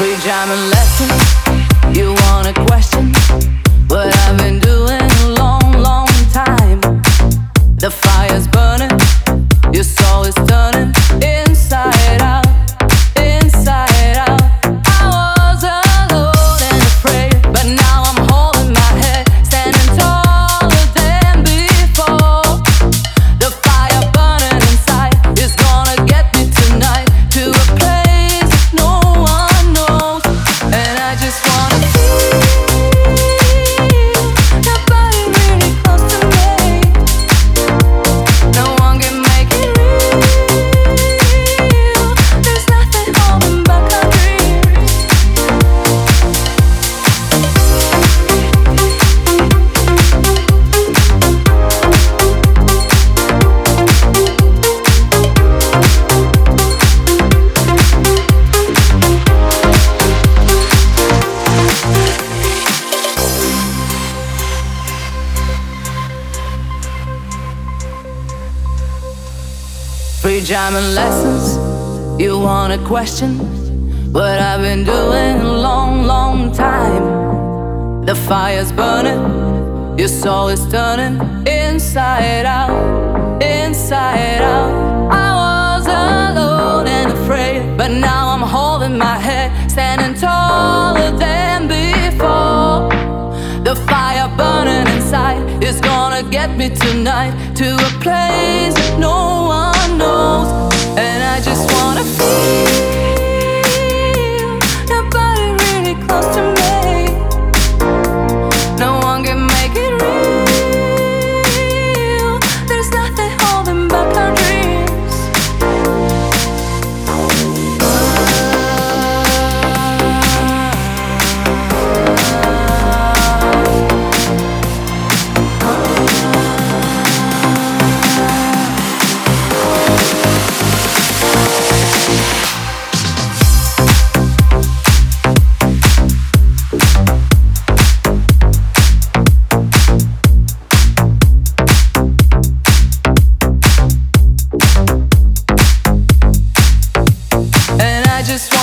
Pre-jamming lessons. You wanna question what I've been doing a long, long time. The fire's burning, your soul is turning Free jamming lessons. You wanna question what I've been doing a long, long time. The fire's burning, your soul is turning inside out, inside out. I was alone and afraid, but now I'm holding my head, standing taller than before. The fire burning inside is gonna get me tonight to a place no just